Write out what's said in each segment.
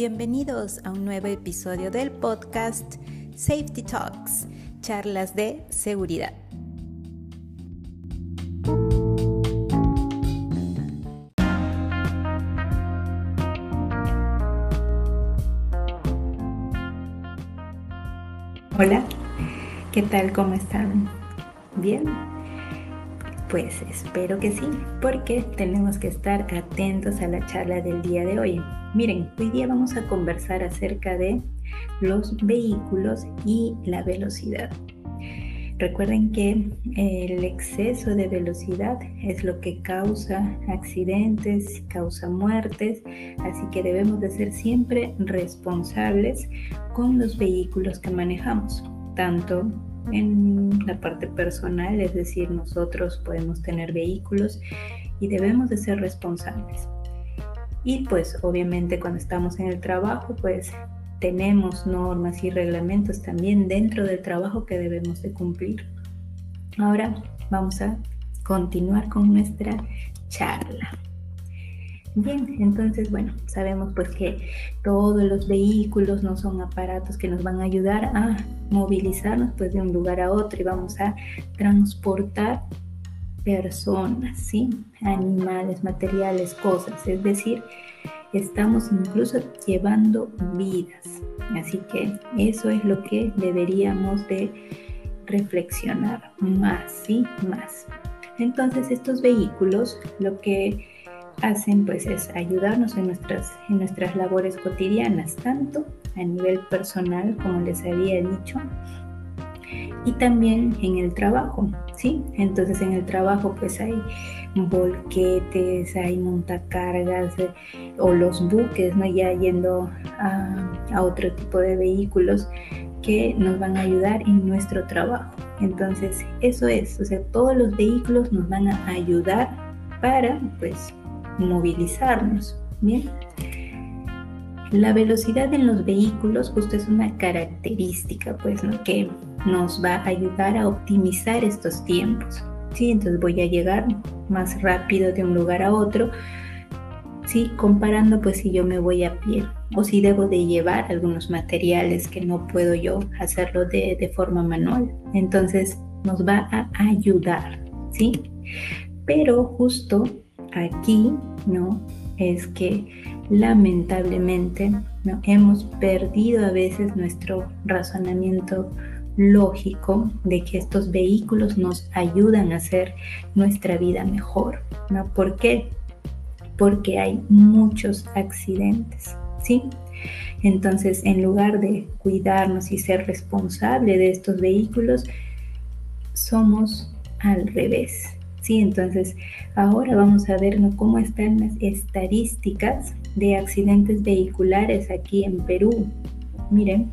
Bienvenidos a un nuevo episodio del podcast Safety Talks, charlas de seguridad. Hola, ¿qué tal? ¿Cómo están? ¿Bien? Pues espero que sí, porque tenemos que estar atentos a la charla del día de hoy. Miren, hoy día vamos a conversar acerca de los vehículos y la velocidad. Recuerden que el exceso de velocidad es lo que causa accidentes, causa muertes, así que debemos de ser siempre responsables con los vehículos que manejamos, tanto en la parte personal, es decir, nosotros podemos tener vehículos y debemos de ser responsables. Y pues obviamente cuando estamos en el trabajo, pues tenemos normas y reglamentos también dentro del trabajo que debemos de cumplir. Ahora vamos a continuar con nuestra charla. Bien, entonces, bueno, sabemos pues que todos los vehículos no son aparatos que nos van a ayudar a movilizarnos pues de un lugar a otro y vamos a transportar personas, ¿sí? Animales, materiales, cosas, es decir, estamos incluso llevando vidas. Así que eso es lo que deberíamos de reflexionar más, ¿sí? Más. Entonces estos vehículos lo que hacen pues es ayudarnos en nuestras, en nuestras labores cotidianas, tanto a nivel personal como les había dicho, y también en el trabajo, ¿sí? Entonces en el trabajo pues hay volquetes, hay montacargas eh, o los buques, ¿no? Ya yendo a, a otro tipo de vehículos que nos van a ayudar en nuestro trabajo. Entonces eso es, o sea, todos los vehículos nos van a ayudar para pues movilizarnos. Bien. La velocidad en los vehículos justo es una característica, pues, ¿no? que nos va a ayudar a optimizar estos tiempos. ¿sí? Entonces voy a llegar más rápido de un lugar a otro, ¿sí? comparando pues si yo me voy a pie o si debo de llevar algunos materiales que no puedo yo hacerlo de, de forma manual. Entonces nos va a ayudar, ¿sí? Pero justo aquí, ¿no? Es que lamentablemente ¿no? hemos perdido a veces nuestro razonamiento lógico de que estos vehículos nos ayudan a hacer nuestra vida mejor, ¿no? ¿Por qué? Porque hay muchos accidentes, ¿sí? Entonces, en lugar de cuidarnos y ser responsable de estos vehículos, somos al revés, ¿sí? Entonces, ahora vamos a ver cómo están las estadísticas de accidentes vehiculares aquí en Perú. Miren,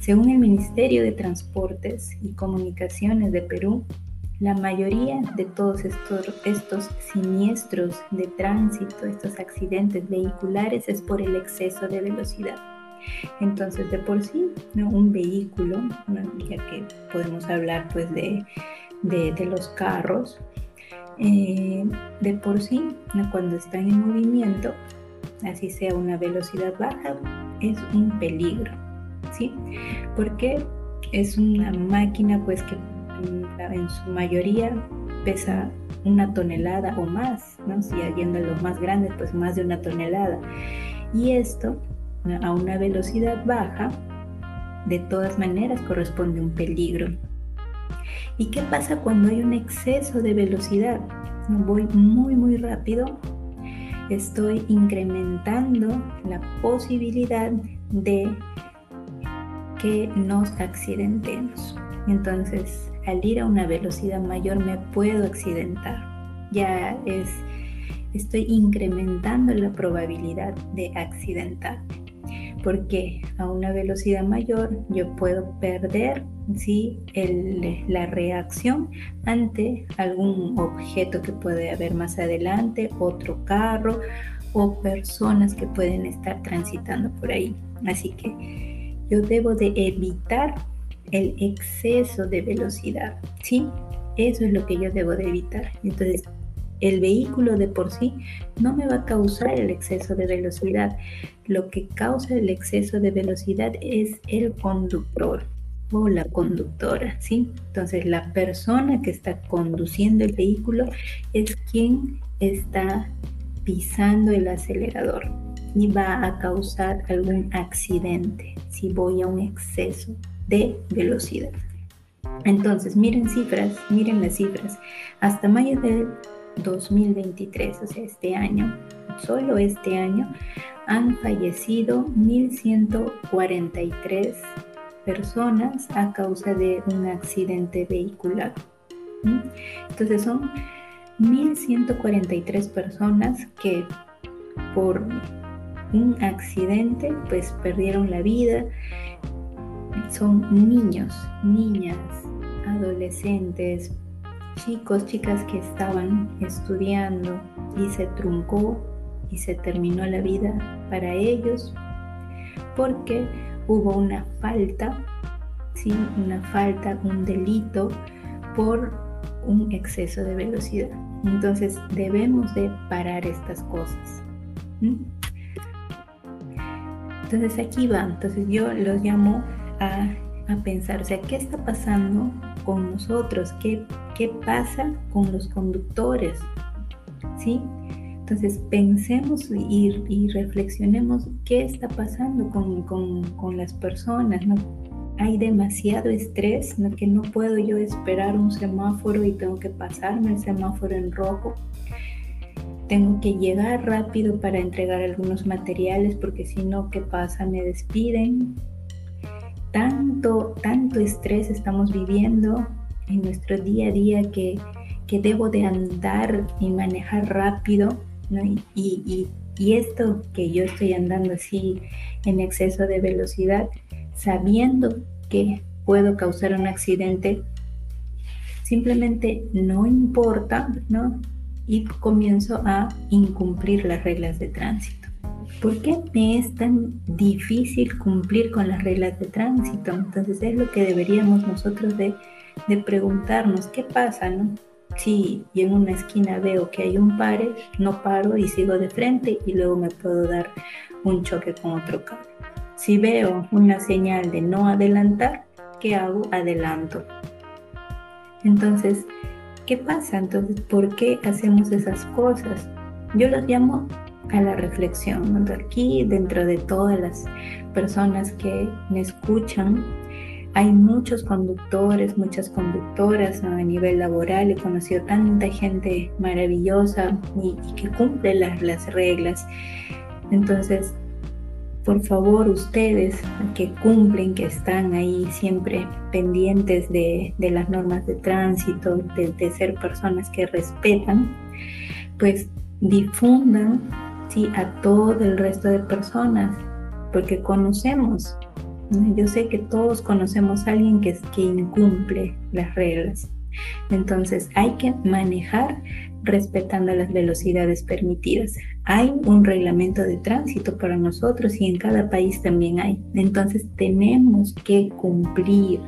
según el Ministerio de Transportes y Comunicaciones de Perú, la mayoría de todos estos, estos siniestros de tránsito, estos accidentes vehiculares, es por el exceso de velocidad. Entonces, de por sí, un vehículo, ya que podemos hablar pues de, de los carros, eh, de por sí, cuando están en movimiento, así sea una velocidad baja, es un peligro, ¿sí? Porque es una máquina pues que en su mayoría pesa una tonelada o más, ¿no? Si yendo a los más grandes, pues más de una tonelada. Y esto, a una velocidad baja, de todas maneras corresponde un peligro. ¿Y qué pasa cuando hay un exceso de velocidad? Voy muy, muy rápido. Estoy incrementando la posibilidad de que nos accidentemos. Entonces, al ir a una velocidad mayor me puedo accidentar. Ya es, estoy incrementando la probabilidad de accidentarme porque a una velocidad mayor yo puedo perder ¿sí? la reacción ante algún objeto que puede haber más adelante, otro carro o personas que pueden estar transitando por ahí. Así que yo debo de evitar el exceso de velocidad, ¿sí? Eso es lo que yo debo de evitar. Entonces, el vehículo de por sí no me va a causar el exceso de velocidad. Lo que causa el exceso de velocidad es el conductor o la conductora, ¿sí? Entonces la persona que está conduciendo el vehículo es quien está pisando el acelerador y va a causar algún accidente si voy a un exceso de velocidad. Entonces, miren cifras, miren las cifras. Hasta mayo del 2023, o sea, este año, solo este año, han fallecido 1.143 personas a causa de un accidente vehicular. Entonces son 1.143 personas que por un accidente pues perdieron la vida. Son niños, niñas, adolescentes, chicos, chicas que estaban estudiando y se truncó y se terminó la vida para ellos porque hubo una falta, ¿sí? una falta, un delito por un exceso de velocidad. Entonces debemos de parar estas cosas. Entonces aquí va, entonces yo los llamo a, a, pensar, o sea, ¿qué está pasando con nosotros? ¿Qué, qué pasa con los conductores? ¿Sí? Entonces pensemos y, reflexionemos qué está pasando con, con, con las personas, ¿no? Hay demasiado estrés, ¿no? no puedo yo esperar un semáforo y tengo que pasarme el semáforo en rojo. Tengo que llegar rápido para entregar algunos materiales porque si no, ¿qué pasa? Me despiden. Tanto, tanto estrés estamos viviendo en nuestro día a día que, que debo de andar y manejar rápido y, esto que yo estoy andando así en exceso de velocidad, sabiendo que puedo causar un accidente, simplemente no importa, ¿no? Y comienzo a incumplir las reglas de tránsito. ¿Por qué me es tan difícil cumplir con las reglas de tránsito? Entonces es lo que deberíamos nosotros de, preguntarnos, ¿qué pasa, no? Si en una esquina veo que hay un pare, no paro y sigo de frente y luego me puedo dar un choque con otro carro. Si veo una señal de no adelantar, ¿qué hago? Adelanto. Entonces, ¿qué pasa? Entonces, ¿por qué hacemos esas cosas? Yo los llamo a la reflexión. Aquí, dentro de todas las personas que me escuchan, hay muchos conductores, muchas conductoras a nivel laboral. He conocido tanta gente maravillosa y, que cumple las, las reglas. Entonces, por favor, ustedes que cumplen, que están ahí siempre pendientes de, las normas de tránsito, de, de, ser personas que respetan, pues difundan ¿sí? a todo el resto de personas, porque conocemos yo sé que todos conocemos a alguien que, que incumple las reglas. Entonces hay que manejar respetando las velocidades permitidas. Hay un reglamento de tránsito para nosotros y en cada país también hay. Entonces tenemos que cumplir,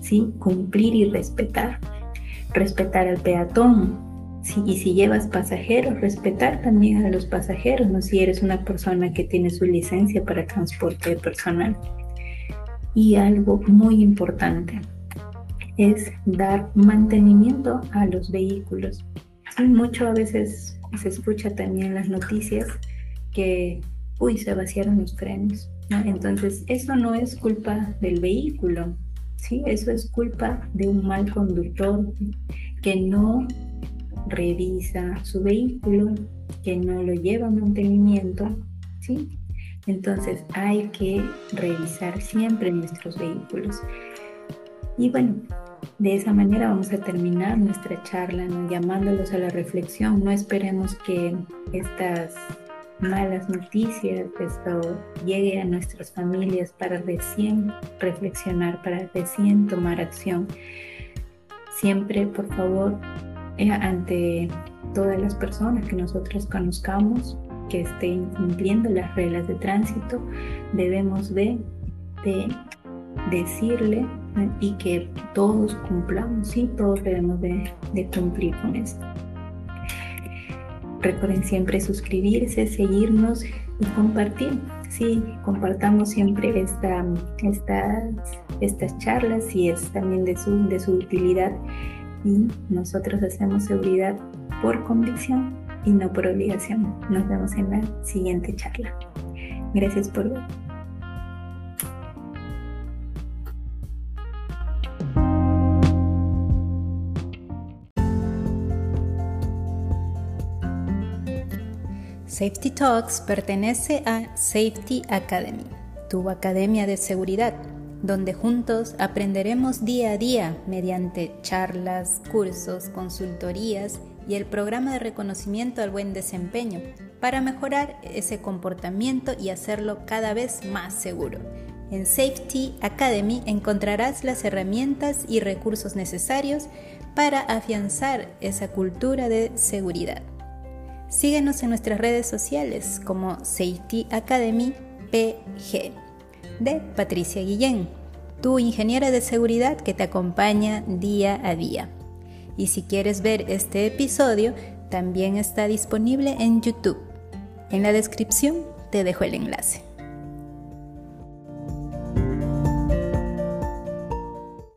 ¿sí? Cumplir y respetar. Respetar al peatón, y si llevas pasajeros, respetar también a los pasajeros, ¿no? Si eres una persona que tiene su licencia para transporte personal. Y algo muy importante es dar mantenimiento a los vehículos. Mucho a veces se escucha también las noticias que, uy, se vaciaron los frenos. Entonces, eso no es culpa del vehículo, ¿sí? Eso es culpa de un mal conductor que no revisa su vehículo, que no lo lleva a mantenimiento, ¿sí? Entonces hay que revisar siempre nuestros vehículos. Y bueno, de esa manera vamos a terminar nuestra charla, llamándolos a la reflexión. No esperemos que estas malas noticias, esto llegue a nuestras familias para recién reflexionar, para recién tomar acción. Siempre, por favor, ante todas las personas que nosotros conozcamos, que estén cumpliendo las reglas de tránsito, debemos de, decirle y que todos cumplamos, sí, todos debemos de, cumplir con esto. recuerden siempre suscribirse, seguirnos y compartir. Sí, compartamos siempre esta, estas charlas y es también de su, de su utilidad. Y nosotros hacemos seguridad por convicción y no por obligación. Nos vemos en la siguiente charla. Gracias por ver. Safety Talks pertenece a Safety Academy, tu academia de seguridad, donde juntos aprenderemos día a día mediante charlas, cursos, consultorías y el programa de reconocimiento al buen desempeño para mejorar ese comportamiento y hacerlo cada vez más seguro. En Safety Academy encontrarás las herramientas y recursos necesarios para afianzar esa cultura de seguridad. Síguenos en nuestras redes sociales como Safety Academy PG de Patricia Guillén, tu ingeniera de seguridad que te acompaña día a día. Y si quieres ver este episodio, también está disponible en YouTube. En la descripción te dejo el enlace.